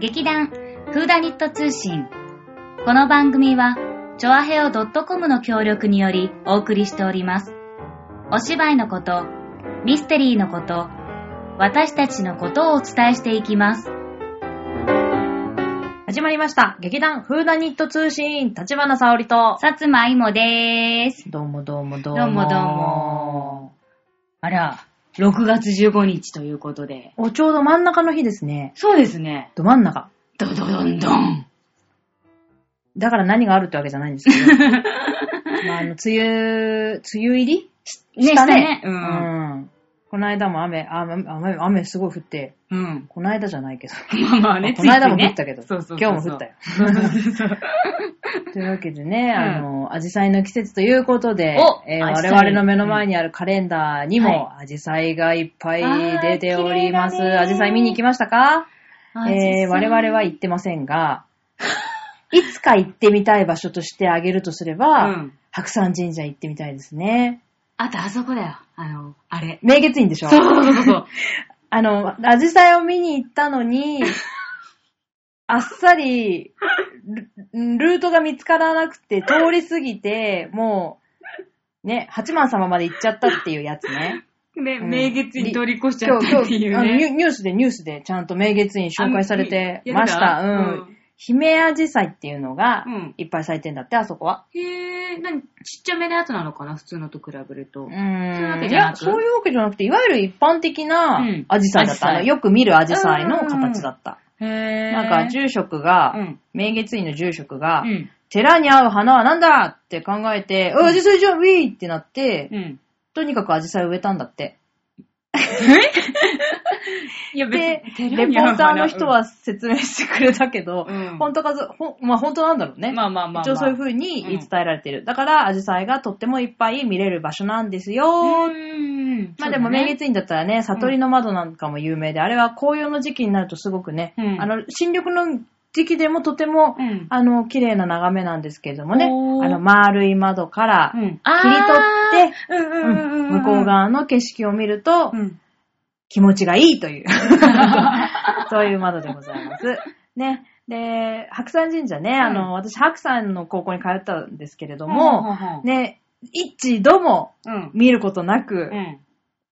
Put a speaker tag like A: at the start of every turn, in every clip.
A: 劇団フーダニット通信。この番組は、チョアヘオ .com の協力によりお送りしております。お芝居のこと、ミステリーのこと、私たちのことをお伝えしていきます。
B: 始まりました。劇団フーダニット通信、立花沙織と。
A: さつまいもでーす。
B: どうもどうもどうも。
A: どうもどうも。あら、6月15日ということで。
B: お、ちょうど真ん中の日ですね。
A: そうですね。
B: ど真ん中。
A: ドドドンドン。
B: だから何があるってわけじゃないんですけど。まあ、あの、梅雨、梅雨入り？
A: ね、
B: し
A: たたね。う。
B: うんん。この間も雨、あ雨、雨、雨すごい降って、
A: うん。
B: この間じゃないけど。
A: まあまあね、
B: この間も降ったけど、
A: そうそうそう
B: 今日も降ったよ。
A: そうそうそう
B: というわけでね、あの、アジサイの季節ということで、
A: お
B: えー我々の目の前にあるカレンダーにも、アジサイがいっぱい出ております。アジサイ見に行きましたか？
A: あ
B: えー我々は行ってませんが、いつか行ってみたい場所としてあげるとすれば、
A: うん
B: 白山神社行ってみたいですね。
A: あとあそこだよ。あの、あれ。
B: 明月院でしょ？
A: そうそうそう。
B: あの、アジサイを見に行ったのに、あっさりル、ルートが見つからなくて、通り過ぎて、もう、ね、八幡様まで行っちゃったっていうやつね。
A: ね、
B: うん
A: 明月に通り越しちゃったっていう
B: 今日、あのニュ
A: ね。
B: ニュースでニュースでちゃんと明月院紹介されて
A: あ
B: ました。う
A: やって
B: ん。姫アジサイっていうのが
A: うん、
B: いっぱい咲いてんだって、あそこは。
A: へえ、なに、ちっちゃめのやつなのかな普通のと比べると。
B: うーん。
A: そういうわけ
B: いや、
A: じゃなく？
B: そういうわけじゃなくて、いわゆる一般的な
A: うん
B: アジサイだった。よく見るアジサイの形だった。なんか、住職が、
A: うん
B: 明月院の住職が、
A: うん。
B: 寺に合う花は何だって考えて、うん、アジサイじゃんウィーってなって、
A: うん。
B: とにかくアジサイを植えたんだって。
A: いや、
B: で、
A: 別に
B: レポーターの人、は説明してくれたけど、
A: うん
B: 本当かず、ほんまあ本当なんだろうね。
A: まあまあまあまあ
B: 一応そういう風に言い伝えられてる。だから、アジサイがとってもいっぱい見れる場所なんですよ。
A: うん。
B: まあでも、明月院だったらね、悟りの窓なんかも有名で、あれは紅葉の時期になるとすごくね、
A: うん
B: あの、新緑の時期でもとても、
A: うん
B: あの、綺麗な眺めなんですけれどもね、あの、丸い窓から、
A: うん。
B: 切り取って。向こう側の景色を見ると、
A: うん。
B: 気持ちがいいという、そういう窓でございます。ね。で、白山神社ね、あの、私、白山の高校に通ったんですけれども、ね、一度も
A: うん。
B: 見ることなく、
A: うん。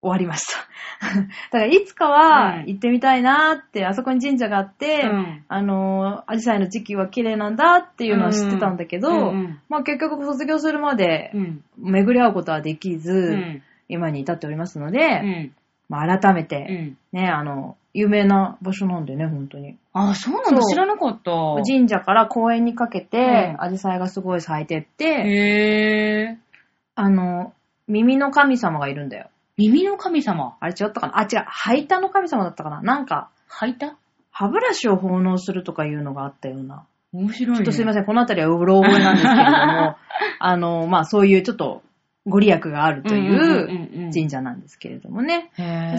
B: 終わりました。だからいつかは
A: うん
B: 行ってみたいなって、あそこに神社があって、
A: うん
B: あの、アジサイの時期は綺麗なんだっていうのは知ってたんだけど、
A: うんうん
B: まあ結局卒業するまで
A: うん。
B: 巡り合うことはできず、
A: うん。
B: 今に至っておりますの
A: う
B: で、
A: ん。
B: まあ改め
A: う
B: て、
A: ん。
B: ね、あの、有名な場所なんでね、本当に。
A: あ、そうな
B: そう
A: の知らなかった。
B: 神社から公園にかけて
A: う、ん
B: アジサイがすごい咲いてって、
A: へー。
B: あの、耳の神様がいるんだよ。
A: 耳の神様。
B: あれ違ったかな？あ、違う、吐いたの神様だったかな？なんか、
A: 履いた？
B: 歯ブラシを奉納するとかいうのがあったような。
A: 面白いね。
B: ちょっとすいません、このあたりはうろ覚えなんですけれども、あの、まあそういうちょっとご利益があるとい
A: う
B: 神社なんですけれどもね。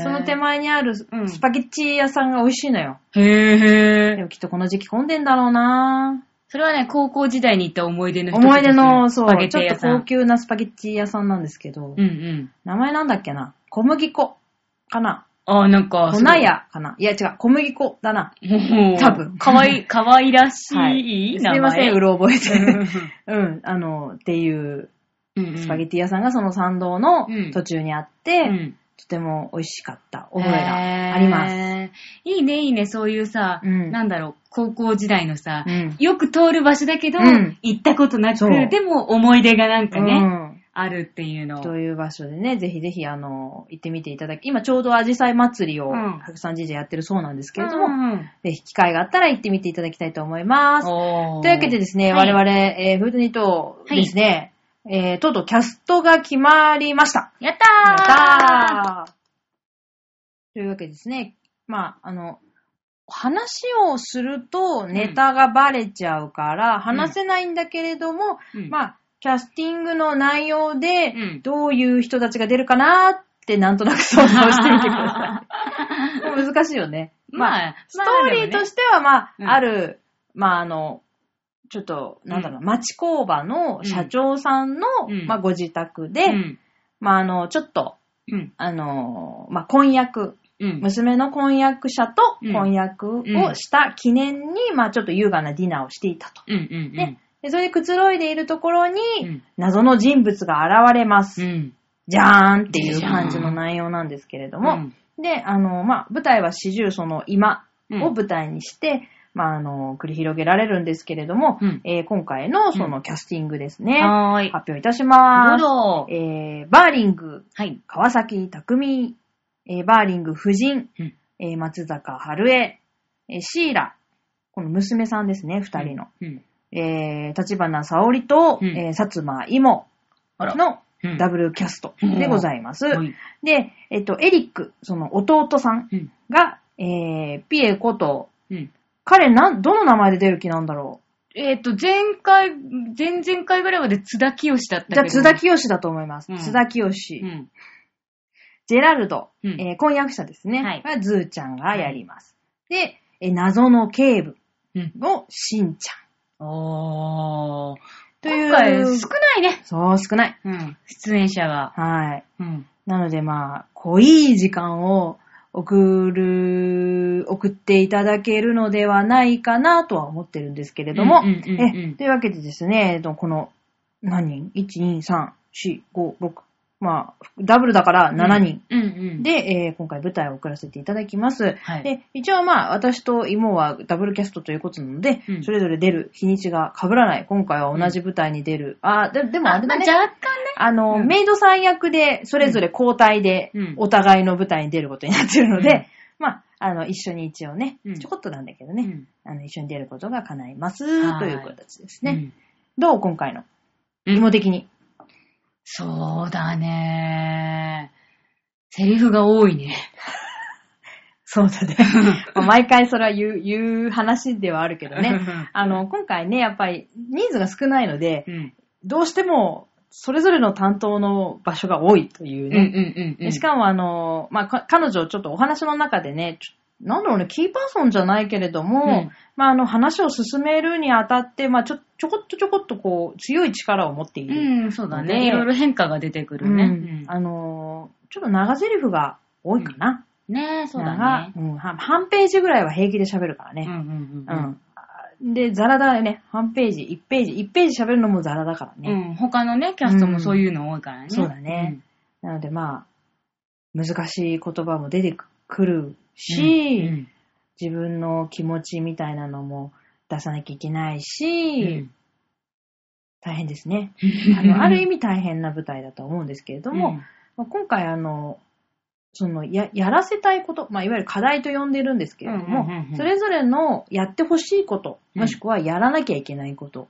B: その手前にあるス
A: うん
B: パゲッチ屋さんが美味しいのよ。
A: へー。
B: でもきっとこの時期混んでんだろうな
A: それはね、高校時代に行った思い出の一つ
B: 思い出の、そう、ちょっと高級なスパゲッチ屋さんなんですけど、
A: うんうん。
B: 名前なんだっけな？小麦粉。かな？
A: あ、なんか、
B: 粉屋かな？いや違う、小麦粉だな。多分。
A: かわいい、かわいらしい、
B: はい。す
A: 名前
B: いません、うろ覚え
A: うん
B: て。うん、あの、っていう
A: うんうん。
B: スパゲティ屋さんがその参道の
A: うん。
B: 途中にあって、
A: うん
B: とても美味しかった。覚えがあります。
A: いいね、いいね、そういうさ、
B: うん。
A: なんだろう、高校時代のさ、
B: うん。
A: よく通る場所だけど、
B: うん。
A: 行ったことなくでも思い出がなんかね、
B: うん。
A: あるっていうの。
B: という場所でね、ぜひぜひ、あの、行ってみていただき、今ちょうどアジサイ祭りを、
A: うん。
B: 白山神社やってるそうなんですけれども、
A: うんうん
B: ぜひ機会があったら行ってみていただきたいと思います。というわけでですね、
A: はい。
B: 我々、えーフードニットですね、えーとうとうキャストが決まりました。
A: やっ
B: や
A: たー！
B: ったー！というわけでですね、まあ、あの、話をするとネタがバレちゃうから話せないんだけれども、
A: うん。
B: まあ、キャスティングの内容で
A: うん。
B: どういう人たちが出るかなってなんとなく想像してみてください。難しいよね。まあ、
A: まあ
B: ストーリーとしては、まあ、
A: うん。
B: ある、まあ、あの、ちょっと、なんだろう、町工場の社長さんの、
A: うん
B: まあ、ご自宅で、
A: うん。
B: まあ、あの、ちょっと、
A: うん。
B: あの、まあ、婚約
A: うん。
B: 娘の婚約者と
A: うん
B: 婚約をした記念に、まあちょっと優雅なディナーをしていたと。
A: うんうん
B: ねでそれでくつろいでいるところに、
A: うん。
B: 謎の人物が現れます。
A: うん。
B: じゃーんっていう感じの内容なんですけれども、で、あの、まあ、舞台は四十その今
A: うん
B: を舞台にして、まあ、あの、繰り広げられるんですけれども、
A: うん
B: えー今回のそのキャスティングですね、
A: はーい。
B: 発表いたし
A: ど
B: ます。
A: うぞ。
B: えー、バーリング、
A: はい。
B: 川崎匠、えー、バーリング夫人、
A: うん
B: えー松坂春江、えーシーラ、この娘さんですね、二人の。
A: うん。
B: えー、立花沙織と、
A: うん
B: えー、薩摩芋
A: あら
B: の
A: うん
B: ダブルキャストでございます。
A: はい。
B: で、えっと、エリック、その弟さん
A: うん。
B: が、えー、ピエこと、
A: うん。
B: 彼なん、どの名前で出る気なんだろ
A: えっ、と、前回、前々回ぐらいまで津田清だった
B: う。
A: けど。
B: じゃあ、津田清だと思います。
A: うん
B: 津田清、
A: うん。
B: ジェラルド、
A: うん
B: えー婚約者ですね。
A: はい
B: がズーちゃんがやります。で、えー謎の警部
A: うん。
B: のしんちゃん。
A: おー。
B: という
A: 今回少ないね。
B: そう、少ない。
A: うん。出演者が。
B: はい。
A: うん。
B: なのでまあ、濃い時間を送る、送っていただけるのではないかなとは思ってるんですけれども、というわけでですね、えっとこの、何人 ?1、2、3、4、5、6、まあ、ダブルだから7人
A: うんうん。
B: で、えー今回舞台を送らせていただきます。
A: はい。
B: で、一応まあ、私と妹はダブルキャストということなので、
A: うん
B: それぞれ出る日にちが被らない。今回は同じ舞台に出る。あ、ででもあれだね。
A: まあ若干ね。
B: あの、
A: うん
B: メイドさん役で、それぞれ交代で
A: うん、
B: お互いの舞台に出ることになってるので、
A: うん
B: まあ、あの、一緒に一応ね
A: うん、
B: ちょこっとなんだけどね、
A: うん
B: あの、一緒に出ることが叶います、
A: はい
B: という形ですね。
A: うん
B: どう今回の？
A: うん
B: 芋的に。
A: そうだね。セリフが多いね。
B: そうだね。まあ毎回それは言う、言う話ではあるけどね。あの、今回ね、やっぱり人数が少ないので、
A: うん。
B: どうしても、それぞれの担当の場所が多いという
A: うん
B: ね。しかもあの、まあ、か彼女ちょっとお話の中でね、ちょなんだろうね、キーパーソンじゃないけれども、
A: うん
B: まあ、あの、話を進めるにあたって、まあ、ちょ、ちょこっとちょこっとこう、強い力を持っている。
A: うん、そうだ
B: ね
A: ね。いろいろ変化が出てくるね。
B: うんあのーちょっと長台詞が多いかな。
A: うんねそうだ
B: 長
A: ね。
B: うん、は半ページぐらいは平気で喋るからね。
A: うんうん
B: う
A: うん
B: ん。で、ザラだよね。半ページ、1ページ、1ページ喋るのもザラだから
A: うん。
B: ね。
A: うん。他のね、キャストもそういうの多いからね。
B: そうだねなのでまあ、難しい言葉も出てくる
A: うん。
B: し、
A: うん
B: 自分の気持ちみたいなのも出さなきゃいけない
A: うん
B: し、大変ですね。
A: うん
B: あの、ある意味大変な舞台だと思うんですけれども、
A: うん
B: まあ今回あの、その、や、やらせたいこと、まあ、いわゆる課題と呼んでるんですけれども、
A: うんうんうんうん
B: それぞれのやってほしいこと、
A: うん
B: もしくはやらなきゃいけないこと、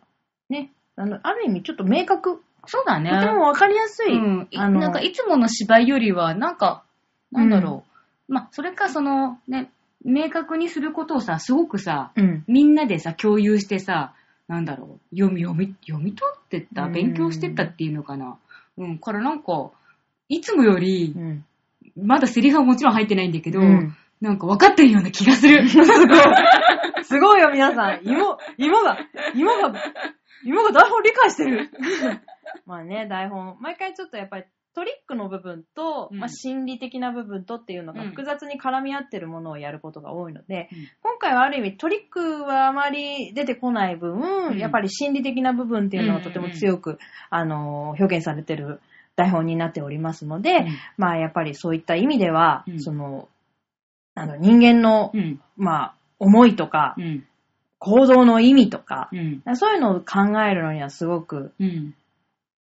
B: ね、あの、ある意味ちょっと明確、
A: そうだね。
B: とてもわかりやすい、
A: うん、い
B: あの
A: なんかいつもの芝居よりは、なんか、なんだろう。まあ、それかその、ね、明確にすることをさ、すごくさ、
B: うん、
A: みんなでさ、共有してさ、なんだろう、読み、読み、読み取ってった、
B: うん
A: 勉強してったっていうのかな？うん、からなんか、いつもより
B: う、ん。
A: まだセリフはもちろん入ってないんだけど、
B: うん
A: なんか分かってるような気がする。
B: すごいよ、皆さん。芋、芋が、芋が、芋が台本理解してる。まあね、台本。毎回ちょっとやっぱりトリックの部分と、
A: うん
B: まあ心理的な部分とっていうのが
A: うん
B: 複雑に絡み合ってるものをやることが多いので、
A: うん
B: 今回はある意味トリックはあまり出てこない分、
A: うん
B: やっぱり心理的な部分っていうのはとても強く、あの、表現されてる台本になっておりますので、まあやっぱりそういった意味では、
A: うん
B: その、あの人間の、
A: うん。
B: まあ、思いとか
A: う、ん。
B: 行動の意味とか、
A: うん。
B: そういうのを考えるのにはすごく
A: うん。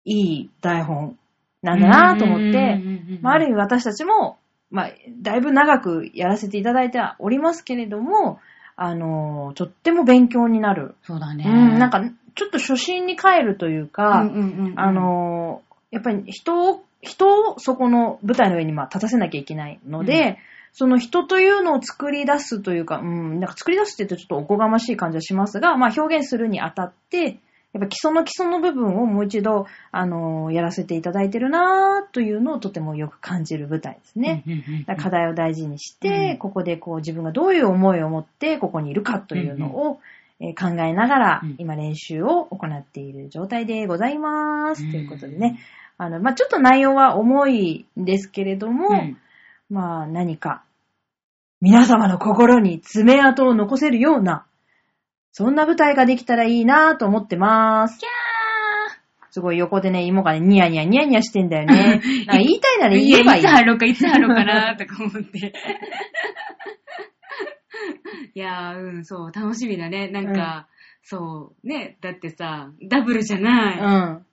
B: いい台本なんだなと思って、
A: て
B: まあ、ある意味私たちも、まあ、だいぶ長くやらせていただいてはおりますけれども、あの、とっても勉強になる。
A: そうだね。
B: うん、なんか、ちょっと初心に帰るというか、
A: うんうんうんうん
B: あ、の、やっぱり人を、人をそこの舞台の上にまあ立たせなきゃいけないので、その人というのを作り出すというか、うん、なんか作り出すって言うとちょっとおこがましい感じはしますが、まあ表現するにあたって、やっぱ基礎の基礎の部分をもう一度、あのやらせていただいてるなというのをとてもよく感じる舞台ですね。課題を大事にして、
A: うん。
B: ここでこう自分がどういう思いを持ってここにいるかというのを、えー考えながら
A: うん。
B: 今練習を行っている状態でございます。
A: うん。
B: ということでね、あの、まあ、ちょっと内容は重いんですけれども、
A: うん。
B: まあ何か皆様の心に爪痕を残せるような、そんな舞台ができたらいいなと思ってます
A: キ。ャ
B: すごい横でね、芋がね、ニヤニヤニヤニヤしてんだよね。なんか言いたいなら言えばいい
A: いつ。貼ろうか、いつ貼ろうかなとか思って。いやー、うん、そう、楽しみだね。なんか、そう、ね、だってさ、ダブルじゃ
B: う
A: ない。
B: ん。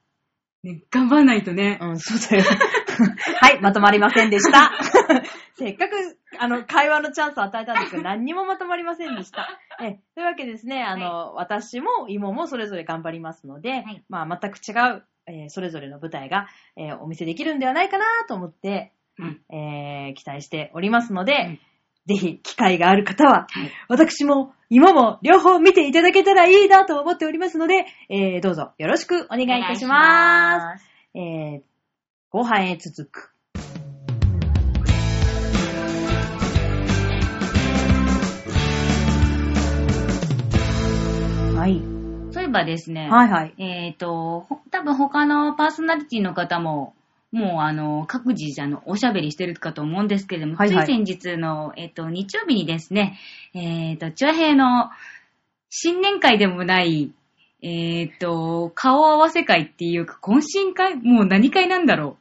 A: ね、頑張んないとね。
B: うん、そうだよ。はい、まとまりませんでした。せっかく、あの、会話のチャンスを与えたんですけど、何にもまとまりませんでした。え、というわけでですね、あの、私も妹もそれぞれ頑張りますので、
A: はい
B: まあ、全く違う、えーそれぞれの舞台が、えーお見せできるんではないかなと思って、
A: うん。
B: えー期待しておりますので、
A: うん
B: ぜひ、機会がある方は、
A: はい。
B: 私も妹も両方見ていただけたらいいなと思っておりますので、えーどうぞよろしくお願いいたします。
A: す。
B: えー、後半へ続く。
A: そういえばですね、
B: はいはい。
A: えっ、と、ほ多分他のパーソナリティの方も、もうあの、各自あの、おしゃべりしてるかと思うんですけれども、
B: はいはい
A: つい先日の、えっ、と、日曜日にですね、えっ、と、チュアヘイの新年会でもない、えっ、と、顔合わせ会っていうか、懇親会もう何会なんだろ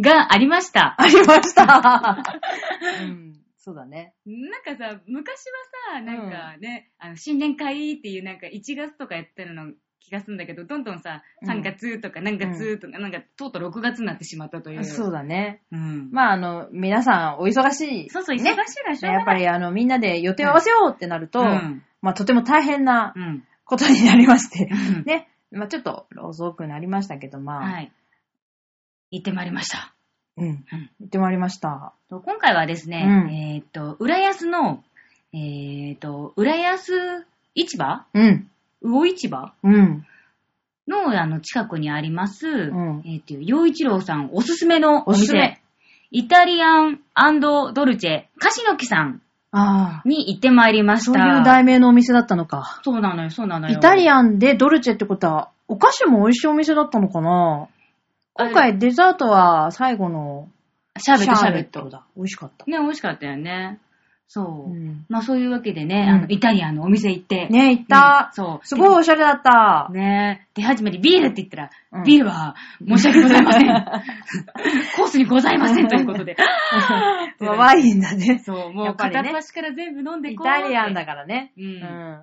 A: うがありました。
B: ありました。うん、そうだね。
A: なんかさ、昔はさ、なんかね、あの、新年会っていうなんか1月とかやってるの気がするんだけど、どんどんさ、
B: うん
A: 3月とか何月とか、なんかとうとう6月になってしまったという。
B: そうだね。
A: うん。
B: まあ、あの、皆さんお忙しい。
A: そうそう、忙しい
B: ね。
A: からしょう
B: やっぱり、あの、みんなで予定を合わせようってなると、
A: うん。
B: まあ、とても大変な
A: うん。
B: ことになりまして、
A: うん
B: ね。まあ、ちょっと遅くなりましたけど、まあ、
A: はい。行ってまいりました。
B: うん。
A: うん
B: 行ってまいりました。
A: と今回はですね、
B: うん
A: えっ、と、浦安の、えっ、と、浦安市場？
B: うん。
A: 魚市場？
B: うん。
A: の、あの、近くにあります、
B: ん
A: えっ、と、洋一郎さんおすすめのお
B: おすすめ
A: 店、イタリアンドルチェ、カシノキさん。に行ってまいりました。
B: そういう題名のお店だったのか。
A: そうなのよ、そうなのよ。
B: イタリ
A: アン
B: でドルチェってことは、お菓子も美味しいお店だったのかな今回デザートは最後の
A: シャーベット、シャーベット。
B: だ。美味しかった。
A: ね、美味しかったよね。そう。
B: うん
A: まあそういうわけでね、
B: うん
A: あの、イタリアンのお店行って。
B: ね行った
A: うん。そう。
B: すごいおしゃれだった。
A: ね出始めてビールって言ったら、
B: うん
A: ビールは申し訳ございません。コースにございませんということで。
B: まあワインだね。
A: そう、もう片っ端から全部飲んで
B: イ
A: こうって。
B: タリアンだからね。
A: うん。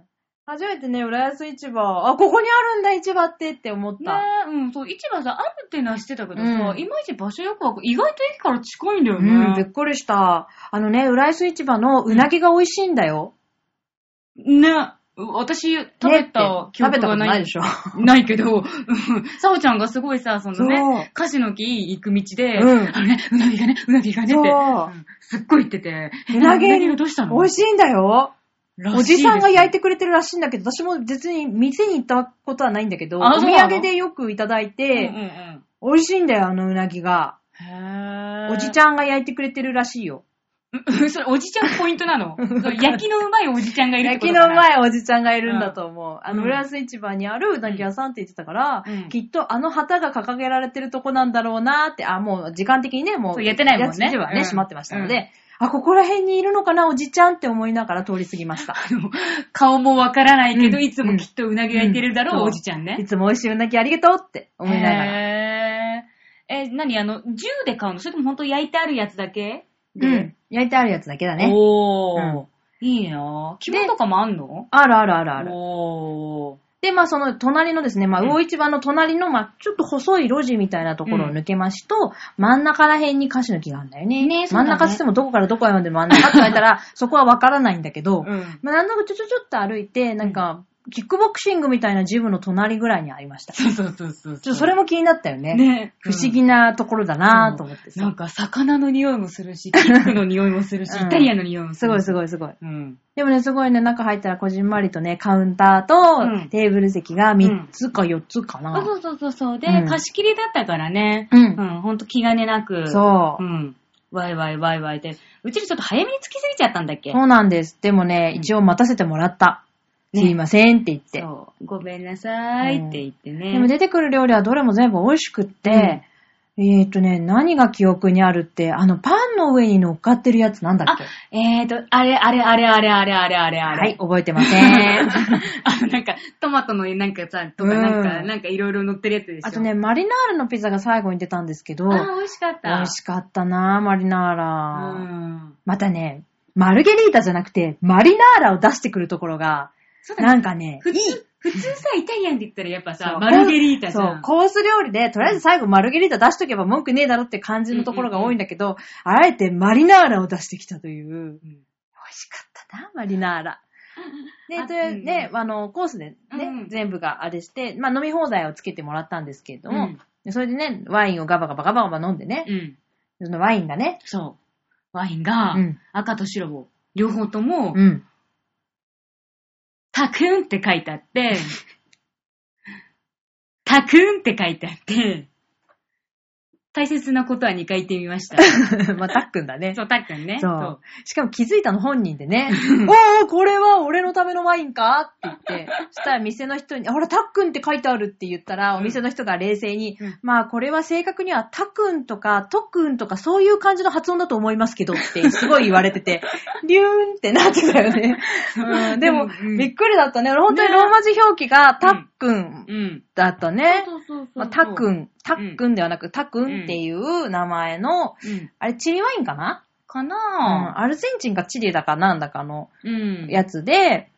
A: ね
B: 初めてね、浦安市場、あ、ここにあるんだ、市場ってって思った。
A: うん、そう、市場さ、あるってのは知ってたけどさ、
B: うん
A: いまいち場所よくわか意外と駅から近いんだよね。
B: うん、びっくりした。あのね、浦安市場のうなぎが美味しいんだよ。
A: ね、私、食べた記
B: 食べたことないいでしょ。
A: ないけど、うんさおちゃんがすごいさ、そのね、カシの木行く道で、
B: うん
A: あのね、うなぎがね、うなぎがねって、
B: そう
A: うんすっごい言ってて、え
B: うなぎ
A: うなぎがどうしたの？
B: 美味しいんだよ。おじさんが焼いて
A: く
B: くれてるらしいんだけど、私も別に店に行ったことはないんだけど、お土産でよくいただい
A: うん
B: て、
A: うんうん。
B: 美味しいんだよ、あのうなぎが。おじちゃんが焼いてくれてるらしいよ。
A: うんそれ、おじちゃんポイントなの？焼きのうまいおじちゃんがいるって
B: 焼き
A: ことかな
B: のうまいおじちゃんがいるんだと思う。あの、
A: うん
B: 浦安市場にあるうなぎ屋さんって言ってたから、
A: うん
B: きっとあの旗が掲げられてるとこなんだろうなって、あ、もう時間的にね、もう。
A: そうやってないもんね
B: やつはね、
A: うん
B: 閉まってましたので、あ、ここら辺にいるのかな、おじちゃんって思いながら通り過ぎました。
A: 顔もわからないけど、
B: うん
A: いつもきっとうなぎ焼いてるだろう、
B: うん
A: おじちゃんね
B: い。つも美味しいうなぎありがとうって思いながら。
A: へーえ、何あの、銃で買うの？それとも本当焼いてあるやつだけ？
B: うん。焼いてあるやつだけだね。
A: おー、
B: うん
A: いいなぁ。希望とかもあんの？
B: あるあるあるある。
A: おー。
B: で、まあその隣のですね、まあ
A: うん。
B: 魚市場の隣の、まあちょっと細い路地みたいなところを抜けますと、真ん中ら辺にカシの木があるんだよね。
A: ね
B: 真ん中って言ってもどこからどこへまで真ん中って言われたら、そこはわからないんだけど、
A: うん。
B: まあなんとなくちょちょちょっと歩いて、なんか、キックボクシングみたいなジムの隣ぐらいにありました。ち
A: そうそうそうそう。
B: ょっとそれも気になったよね。
A: ね。
B: 不思議なところだなと思ってさ。
A: なんか、魚の匂いもするし、キックの匂いもするし、
B: うん
A: イタリアンの匂いもす
B: すご。いすごいすごい。
A: うん。
B: でもね、すごいね、中入ったらこじんまりとね、カウンターと
A: うん
B: テーブル席が3つか4つかな。
A: あそうそうそうそう。で、
B: うん
A: 貸し切りだったからね。
B: うん
A: うん、ほんと気兼ねなく。
B: そうう。
A: ん。ワイワイワイワイで。うちらちょっと早めに着きすぎちゃったんだっけ？
B: そうなんです。でもね、
A: うん
B: 一応待たせてもらった。
A: ね
B: すいませんって言って。
A: そう。ごめんなさいって言ってね。
B: でも出てくる料理はどれも全部美味しくって、えーとね、何が記憶にあるって、あの、パンの上に乗っかってるやつなんだっけ？
A: えーと、あれ、あれ、あれ、あれ、あれ、あれ、あれ、あれ。
B: はい、覚えてません。
A: あの、なんか、トマトのなんかさ、とか、
B: うん
A: なんか、なんかいろいろ乗ってるやつでしょ。
B: あとね、、マリナーラのピザが最後に出たんですけど、
A: あー、美味しかった。
B: 美味しかったなマリナー
A: う
B: ラ。
A: ん。
B: またね、マルゲリータじゃなくて、マリナーラを出してくるところが、
A: そうだね
B: なんかね、
A: 普通、普通さ、イタリアンって言ったらやっぱさ、マルゲリータじゃ。
B: そうんコース料理で、とりあえず最後マルゲリータ出しとけば文句ねえだろって感じのところが多いんだけど、あえてマリナーラを出してきたという、
A: うん
B: 美味しかったな、マリナーラ。で、
A: あ
B: とりあえずね、
A: うん
B: あの、コースでね、
A: うん
B: 全部があれして、まあ飲み放題をつけてもらったんですけれども、それでね、ワインをガバガバガバガバ飲んでね、
A: うん。
B: そのワインがね、
A: そう。ワインが
B: うん、
A: 赤と白を、両方とも、
B: うん。
A: タクンって書いてあって、タクンって書いてあって、大切なことは2回言ってみました。
B: まあ、たっくんだね。
A: そう、タックンね。
B: そう。しかも気づいたの本人でね、おー、これは俺のためのワインかって言って、そしたら店の人に、ほら、たっくんって書いてあるって言ったら、
A: うん
B: お店の人が冷静に、
A: うん
B: まあ、これは正確にはたくんとか、とくんとか、そういう感じの発音だと思いますけどって、すごい言われてて、リューンってなってたよね。うん、でも、
A: うん
B: びっくりだったね。俺本当にローマ字表記が、たっくん
A: うん。
B: だったね。
A: そうそうそうそう。
B: まあ、たっくん、たっくんではなく、たくんっていう名前の、
A: うん。
B: あれ、チリワインかな？
A: か
B: うん。アルゼンチンかチリだかなんだかの
A: うん。
B: やつで、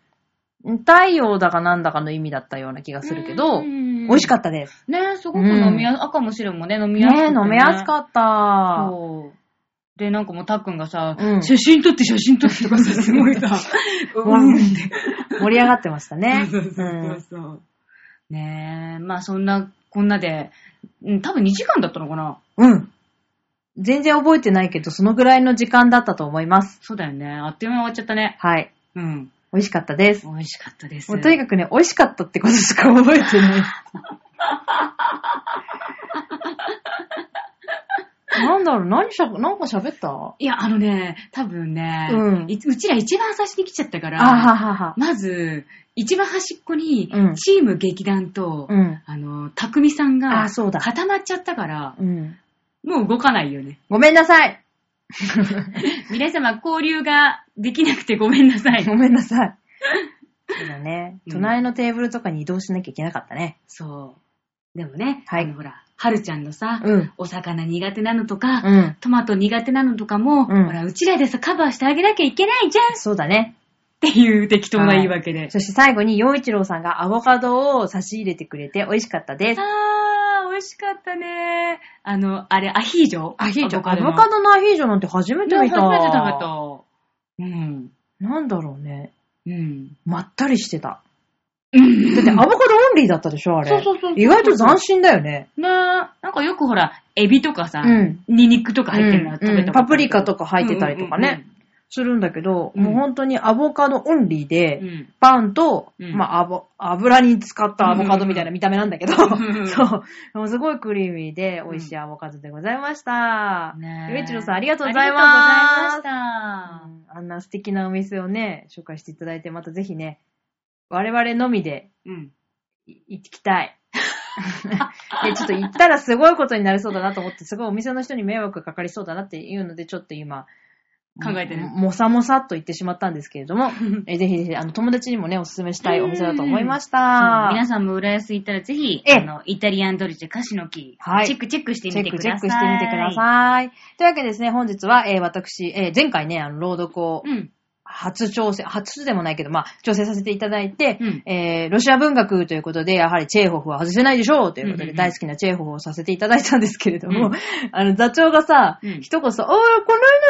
B: 太陽だかなんだかの意味だったような気がするけど、美味しか
A: っ
B: ったです。
A: た。ねすごく飲みやす、赤も白もね、飲みやすくて、
B: ね飲みやすかった。
A: そう。で、なんかもうたっくんがさ、
B: うん
A: 写真撮って写真撮ってとかさ、すごいさ、う
B: わ
A: んって。
B: 盛り上がってましたね。
A: そうそうそうそう。ねえ、まあそんな、こんなで、うん、多分2時間だったのかな
B: うん。うん。全然覚えてないけど、そのぐらいの時間だったと思います。
A: そうだよね。あっという間に終わっちゃったね。
B: はい。
A: うん。
B: 美味しかったです。
A: 美味しかったです。
B: もうとにかくね、美味しかったってことしか覚えてない。なんだろう、何しゃ、なんか喋った？
A: いや、あのね、多分ね、
B: うん
A: いうちら一番最初に来ちゃったから、
B: あははは。
A: まず、一番端っこに
B: うん、
A: チーム劇団と、
B: うん。
A: あの、たくみさんが
B: あそうだ
A: 固まっちゃったから、
B: うん。
A: もう動かないよね。
B: ごめんなさい。
A: 皆様、交流ができなくてごめんなさい。
B: ごめんなさい。そうだね。
A: うん
B: 隣のテーブルとかに移動しなきゃいけなかったね。
A: そう。でもね、
B: はい
A: あのほら、はるちゃんのさ、
B: うん。
A: お魚苦手なのとか、
B: うん。
A: トマト苦手なのとかも、
B: うん
A: ほら、うちらでさ、カバーしてあげなきゃいけないじゃんっ
B: そうだね。
A: ていう適当な言い訳で。
B: そして最後に、洋一郎さんがアボカドを差し入れてくれて美味しかったです。
A: あー、美味しかったね。あの、あれ、アヒージョ？
B: アヒージョ？ア
A: アボカ
B: ドのアヒージョなんて初めて見た。
A: 初めて食べた。うん。
B: なんだろうね。
A: うん。
B: まったりしてた。
A: うん
B: だってアボカドオンリーだったでしょあれ。
A: そうそうそう
B: 意外と斬新だよね。
A: ねなんかよくほら、エビとかさ、
B: うん
A: ニンニクとか入ってるの
B: うん
A: 食べたことあるけど
B: パプリカとか入ってたりとかね。するんだけど、
A: うん
B: もう本当にアボカドオンリーで、
A: うん。
B: パンと、
A: うん
B: まあ、アボ、油に使ったアボカドみたいな見た目なんだけど、
A: うん
B: そう。もうすごいクリーミーで美味しいアボカドでございました。
A: ね
B: ゆういちろさんありがとうござい
A: あり。がとうございま
B: うんあんな素敵なお店をね、紹介していただいて、またぜひね、我々のみで
A: した。うん。
B: い行きたい。で、ちょっと行ったらすごいことになりそうだなと思って、すごいお店の人に迷惑かかりそうだなっていうので、ちょっと今、
A: 考えてる
B: ももさもさっと言ってしまったんですけれども、えぜひぜひ、あの、友達にもね、おすすめしたいお店だと思いました。
A: 皆さんも浦安行ったらぜひ、
B: ええ
A: あの、イタリアンドリチェカシの木、
B: はい
A: チェックチェックして
B: チェックチェッ
A: みてください。
B: クしてみてください。というわけでですね、本日は、えー私、えー前回ね、あの、朗読を
A: うん。
B: 初挑戦、初でもないけど、まあ、挑戦させていただいて、
A: うん
B: えーロシア文学ということで、やはりチェーホフは外せないでしょうということで、大好きなチェーホフをさせていただいたんですけれども、
A: うん
B: あの、座長がさ、
A: うん
B: 一言さ、ああ、この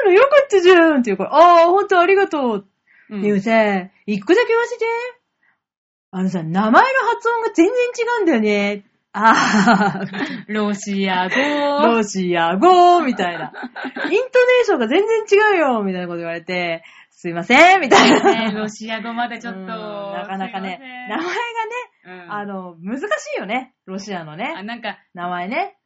B: 間のよかったじゃんっていうから、ああ、ほんとありがとう。
A: うん
B: でもさ、一個だけ言わせて。あのさ、名前の発音が全然違うんだよね。ああ、
A: ロシア語。
B: ロシア語みたいな。イントネーションが全然違うよみたいなこと言われて、すいませんみたいな。
A: ねロシア語まだちょっと。
B: うんなかなかね、名前がね、
A: うん
B: あの、難しいよね。ロシアの
A: あ、
B: ね。
A: なんか、
B: 名前ね。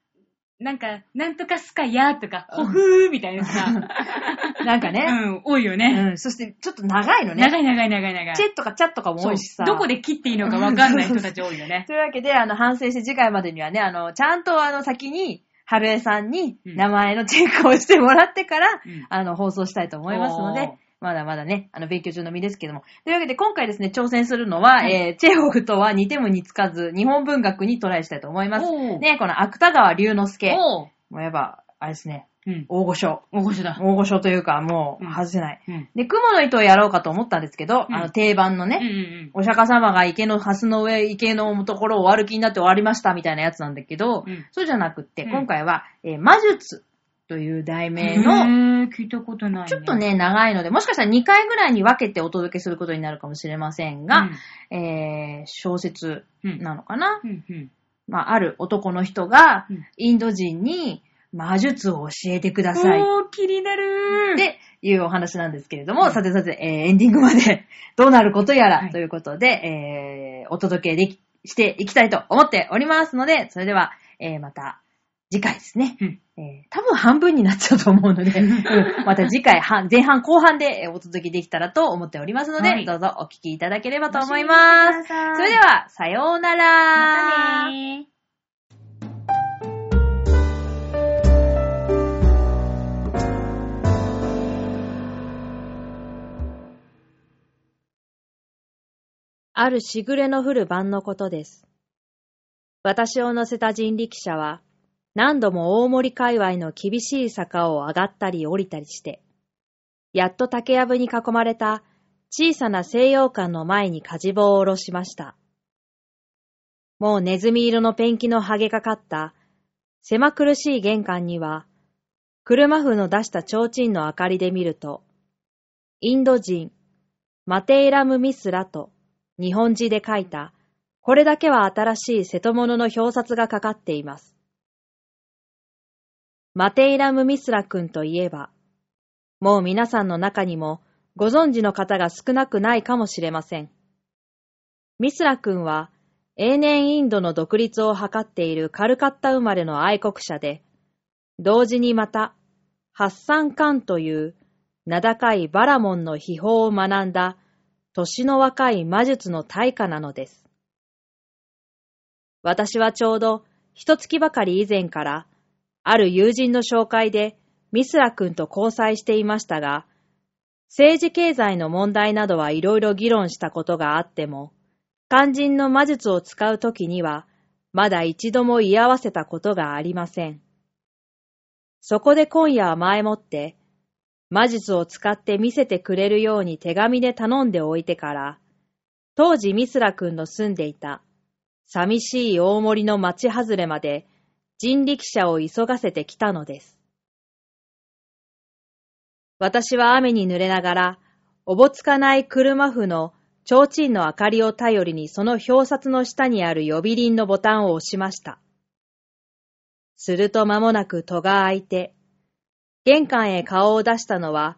A: なんか、なんとかスカヤとか、ホフーみたいなさ。
B: なんかね。
A: うん、多いよね。
B: うん。そして、ちょっと長いのね。
A: 長い長い長い長い。
B: チェッとかチャッとかも多いしさ。
A: どこで切っていいのかわかんない人たち多いよね。
B: というわけで、あの、反省して次回までにはね、あの、ちゃんとあの、先に、
A: 春江さんに
C: うん
A: 名前のチェックをしてもらってから、
C: うん
A: あの、放送したいと思いますのでまだまだね、あの、勉強中の身ですけども。というわけで、今回ですね、挑戦するのは、
C: はい
A: えー、チェーホフとは似ても似つかず、日本文学にトライしたいと思います。ね、この芥川龍之介。もうやっぱ、あれですね、
C: うん。
A: 大御所。
C: 大御所だ。
A: 大御所というか、もう、
C: うん
A: 外せない。
C: うん。
A: で、雲の糸をやろうかと思ったんですけど、
C: うん
A: あの、定番の
C: うん
A: ね、
C: うん
A: お釈迦様が池の蓮の上、池のところをお歩きになって終わりましたみたいなやつなんだけど、
C: うん
A: そうじゃなくって、
C: うん
A: 今回は、えー魔術という題
C: うん。
A: 名の、
C: へー聞いたことない、
A: ちょっと、ね、長いので、もしかしたら2回ぐらいに分けてお届けすることになるかもしれませんが、えー小説
C: うん、
A: なのかな、
C: うんうん。
A: まあ、ある男の人が
C: うん、
A: インド人に魔術を教えてください。
C: おー、気になる。
A: っていうお話なんですけれども、
C: うん。
A: さてさて、えーエンディングまで どうなることやら、
C: はい。
A: ということで、えーお届けでき、していきたいと思っておりますので、それでは、えーまた次回ですね。
C: うん
A: えー多分半分になっちゃうと思うので、うんまた次回、半前半後半でえーお届けできたらと思っておりますので、
C: はい
A: どうぞお聞きいただければと思います。それでは、さようなら。
C: またねー。
B: あるしぐれの降る晩のことです。私を乗せた人力車は、何度も大森界隈の厳しい坂を上がったり降りたりして、やっと竹やぶに囲まれた小さな西洋館の前に舵棒を下ろしました。もうネズミ色のペンキの剥げかかった狭苦しい玄関には、車風の出した提灯の明かりで見ると、インド人、マテイラム・ミスラと日本字で書いた、これだけは新しい瀬戸物の表札がかかっています。マテイラム・ミスラ君といえば、もう皆さんの中にもご存知の方が少なくないかもしれません。ミスラ君は永年インドの独立を図っているカルカッタ生まれの愛国者で、同時にまた、ハッサン・カンという名高いバラモンの秘宝を学んだ年の若い魔術の大家なのです。私はちょうど一月ばかり以前から、ある友人の紹介でミスラ君と交際していましたが、政治経済の問題などはいろいろ議論したことがあっても、肝心の魔術を使うときには、まだ一度も居合わせたことがありません。そこで今夜は前もって、魔術を使って見せてくれるように手紙で頼んでおいてから、当時ミスラ君の住んでいた、寂しい大森の町外れまで人力車を急がせてきたのです。私は雨に濡れながら、おぼつかない車麩の提灯の明かりを頼りにその表札の下にある呼び鈴のボタンを押しました。すると間もなく戸が開いて、玄関へ顔を出したのは、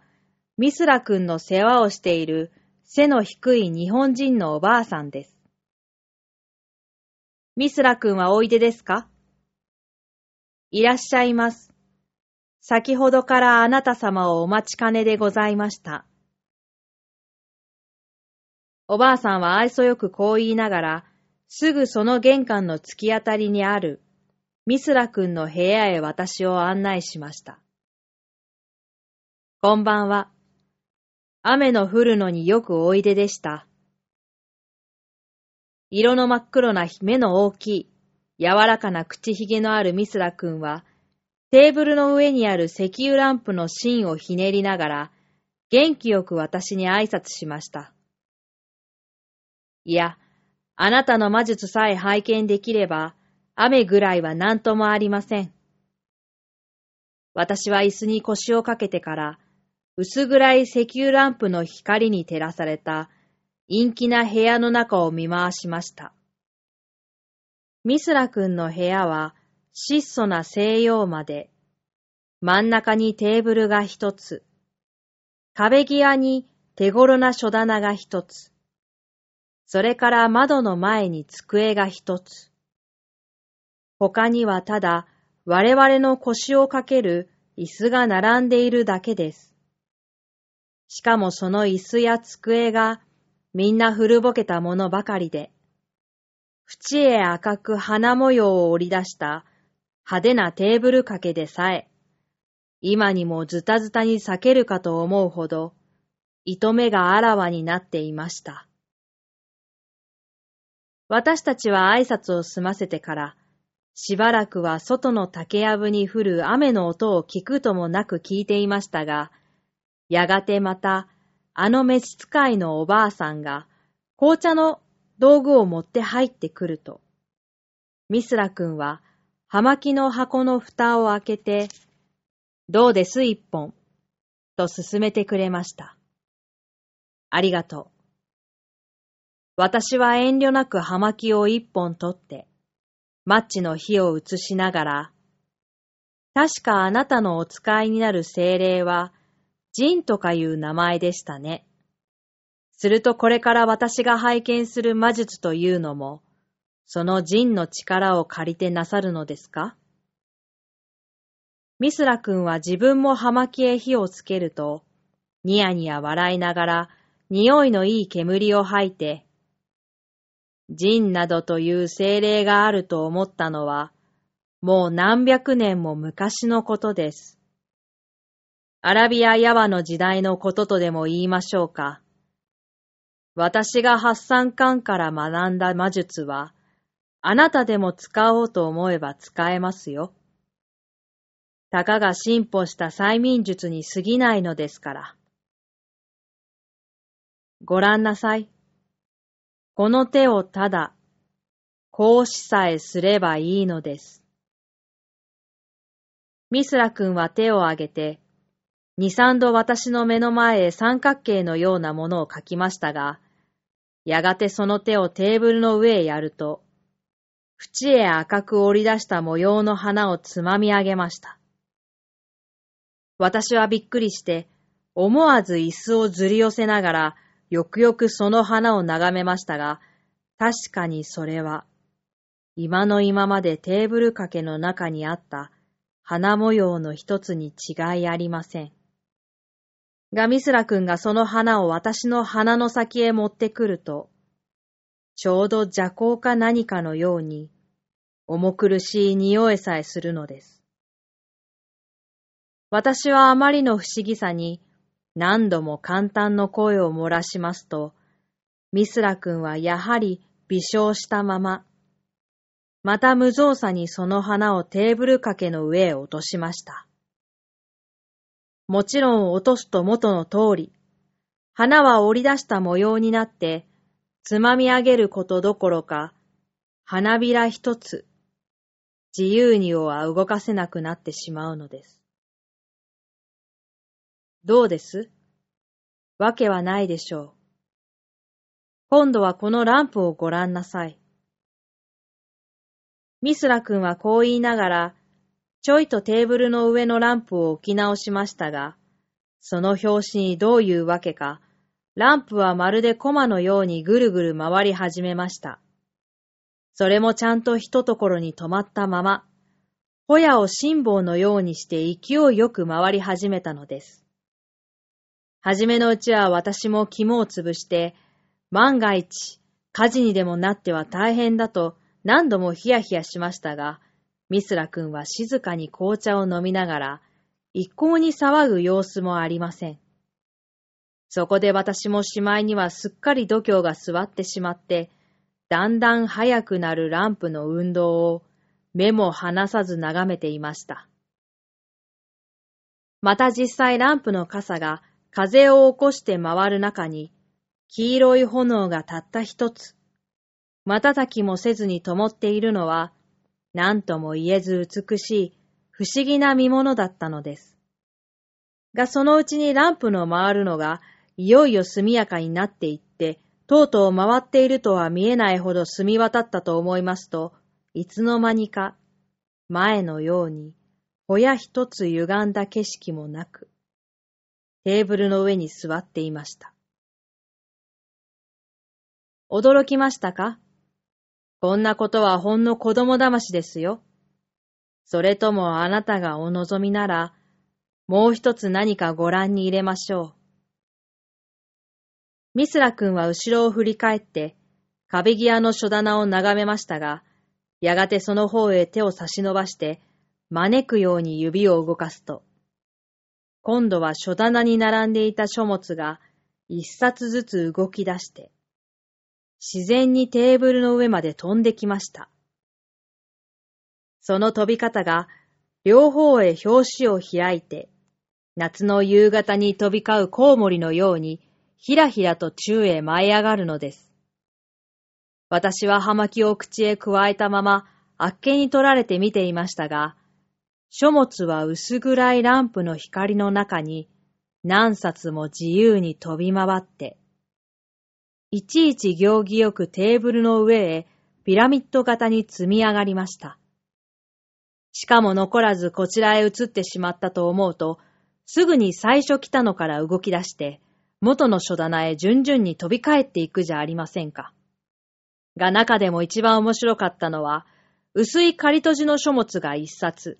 B: ミスラ君の世話をしている背の低い日本人のおばあさんです。ミスラ君はおいでですか？いらっしゃいます。先ほどからあなた様をお待ちかねでございました。おばあさんは愛想よくこう言いながら、すぐその玄関の突き当たりにある、ミスラ君の部屋へ私を案内しました。こんばんは。雨の降るのによくおいででした。色の真っ黒な目の大きい、柔らかな口ひげのあるミスラ君は、テーブルの上にある石油ランプの芯をひねりながら、元気よく私に挨拶しました。いや、あなたの魔術さえ拝見できれば、雨ぐらいは何ともありません。私は椅子に腰をかけてから、薄暗い石油ランプの光に照らされた陰気な部屋の中を見回しました。ミスラ君の部屋は質素な西洋まで、真ん中にテーブルが一つ、壁際に手頃な書棚が一つ、それから窓の前に机が一つ。他にはただ我々の腰をかける椅子が並んでいるだけです。しかもその椅子や机がみんな古ぼけたものばかりで、縁へ赤く花模様を織り出した派手なテーブル掛けでさえ、今にもズタズタに裂けるかと思うほど、糸目があらわになっていました。私たちは挨拶を済ませてから、しばらくは外の竹やぶに降る雨の音を聞くともなく聞いていましたが、やがてまた、あの召使いのおばあさんが、紅茶の道具を持って入ってくると、ミスラ君は、葉巻の箱の蓋を開けて、どうです一本、と勧めてくれました。ありがとう。私は遠慮なく葉巻を一本取って、マッチの火を移しながら、確かあなたのお使いになる精霊は、ジンとかいう名前でしたね。するとこれから私が拝見する魔術というのも、その人の力を借りてなさるのですか？ミスラ君は自分も葉巻へ火をつけると、ニヤニヤ笑いながら、匂いのいい煙を吐いて、人などという精霊があると思ったのは、もう何百年も昔のことです。アラビアヤワの時代のこととでも言いましょうか。私が発散館から学んだ魔術は、あなたでも使おうと思えば使えますよ。たかが進歩した催眠術に過ぎないのですから。ご覧なさい。この手をただ、こうしさえすればいいのです。ミスラ君は手を挙げて、二三度私の目の前へ三角形のようなものを書きましたが、やがてその手をテーブルの上へやると、縁へ赤く折り出した模様の花をつまみ上げました。私はびっくりして、思わず椅子をずり寄せながら、よくよくその花を眺めましたが、確かにそれは、今の今までテーブル掛けの中にあった花模様の一つに違いありません。ガミスラ君がその花を私の鼻の先へ持ってくると、ちょうど邪行か何かのように、重苦しい匂いさえするのです。私はあまりの不思議さに、何度も簡単の声を漏らしますと、ミスラ君はやはり微笑したまま、また無造作にその花をテーブル掛けの上へ落としました。もちろん落とすと元の通り、花は折り出した模様になって、つまみ上げることどころか、花びら一つ、自由には動かせなくなってしまうのです。どうです？わけはないでしょう。今度はこのランプをご覧なさい。ミスラ君はこう言いながら、ちょいとテーブルの上のランプを置き直しましたが、その拍子にどういうわけか、ランプはまるでコマのようにぐるぐる回り始めました。それもちゃんとひとところに止まったまま、ホヤを辛抱のようにして勢いよく回り始めたのです。はじめのうちは私も肝をつぶして、万が一、火事にでもなっては大変だと何度もヒヤヒヤしましたが、ミスラ君は静かに紅茶を飲みながら、一向に騒ぐ様子もありません。そこで私もしまいにはすっかり度胸が座ってしまって、だんだん速くなるランプの運動を目も離さず眺めていました。また実際ランプの傘が風を起こして回る中に、黄色い炎がたった一つ、瞬きもせずに灯っているのは、何とも言えず美しい不思議な見物だったのです。がそのうちにランプの回るのがいよいよ速やかになっていって、とうとう回っているとは見えないほど澄み渡ったと思いますと、いつの間にか、前のように、小屋一つ歪んだ景色もなく、テーブルの上に座っていました。驚きましたか？こんなことはほんの子供騙しですよ。それともあなたがお望みなら、もう一つ何かご覧に入れましょう。ミスラ君は後ろを振り返って、壁際の書棚を眺めましたが、やがてその方へ手を差し伸ばして、招くように指を動かすと、今度は書棚に並んでいた書物が一冊ずつ動き出して、自然にテーブルの上まで飛んできました。その飛び方が、両方へ表紙を開いて、夏の夕方に飛び交うコウモリのように、ひらひらと宙へ舞い上がるのです。私は葉巻を口へ加えたまま、あっけに取られて見ていましたが、書物は薄暗いランプの光の中に何冊も自由に飛び回って、いちいち行儀よくテーブルの上へピラミッド型に積み上がりました。しかも残らずこちらへ移ってしまったと思うと、すぐに最初来たのから動き出して、元の書棚へ順々に飛び帰っていくじゃありませんか。が中でも一番面白かったのは、薄い仮閉じの書物が一冊。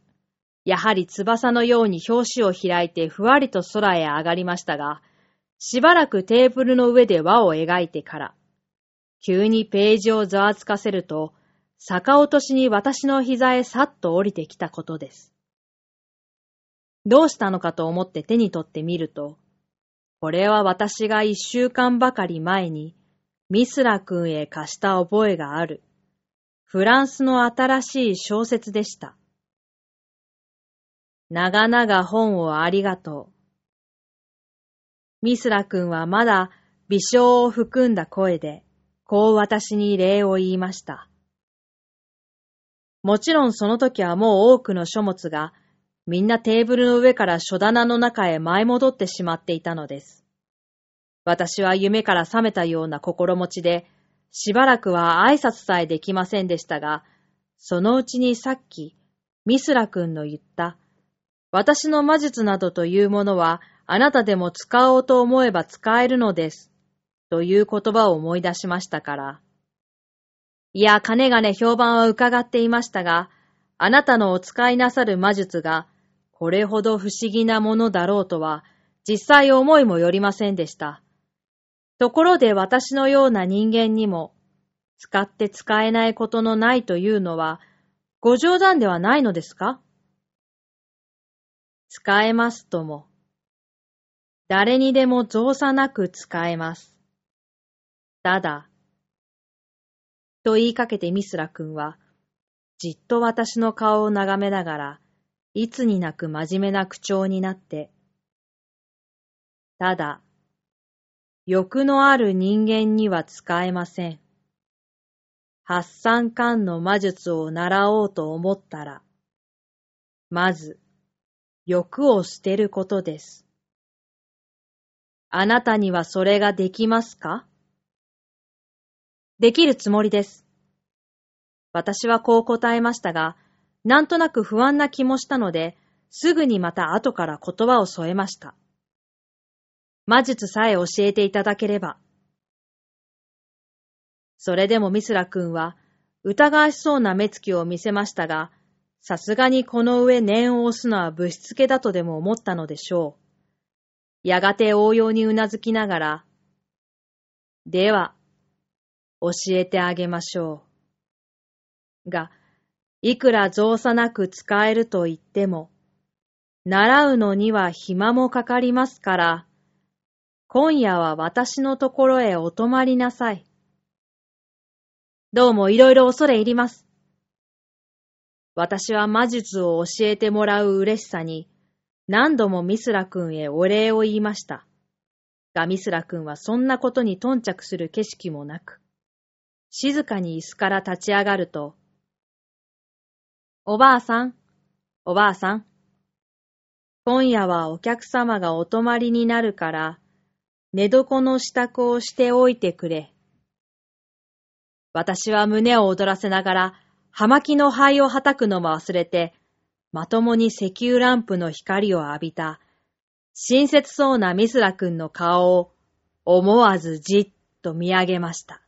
B: やはり翼のように表紙を開いてふわりと空へ上がりましたが、しばらくテーブルの上で輪を描いてから、急にページをざわつかせると、逆落としに私の膝へさっと降りてきたことです。どうしたのかと思って手に取ってみると、これは私が一週間ばかり前にミスラ君へ貸した覚えがある。フランスの新しい小説でした。長々本をありがとう。ミスラ君はまだ微笑を含んだ声で、こう私に礼を言いました。もちろんその時はもう多くの書物がみんなテーブルの上から書棚の中へ舞い戻ってしまっていたのです。私は夢から覚めたような心持ちで、しばらくは挨拶さえできませんでしたが、そのうちにさっき、ミスラ君の言った、私の魔術などというものは、あなたでも使おうと思えば使えるのです。という言葉を思い出しましたから。いや、かねがね評判は伺っていましたが、あなたのお使いなさる魔術が、これほど不思議なものだろうとは、実際思いもよりませんでした。ところで私のような人間にも、使って使えないことのないというのは、ご冗談ではないのですか？使えますとも。誰にでも造作なく使えます。ただ、と言いかけてミスラ君は、じっと私の顔を眺めながら、いつになく真面目な口調になって、ただ、欲のある人間には使えません。発散感の魔術を習おうと思ったら、まず、欲を捨てることです。あなたにはそれができますか？できるつもりです。私はこう答えましたが、なんとなく不安な気もしたので、すぐにまた後から言葉を添えました。魔術さえ教えていただければ。それでもミスラ君は疑わしそうな目つきを見せましたが、さすがにこの上念を押すのはぶしつけだとでも思ったのでしょう。やがて応用にうなずきながら、では、教えてあげましょう。が、いくら造作なく使えると言っても、習うのには暇もかかりますから、今夜は私のところへお泊まりなさい。どうもいろいろ恐れ入ります。私は魔術を教えてもらう嬉しさに、何度もミスラ君へお礼を言いました。がミスラ君はそんなことに頓着する景色もなく、静かに椅子から立ち上がると、おばあさん、おばあさん、今夜はお客様がお泊まりになるから、寝床の支度をしておいてくれ。私は胸を躍らせながら、葉巻の灰をはたくのも忘れて、まともに石油ランプの光を浴びた、親切そうなミスラ君の顔を思わずじっと見上げました。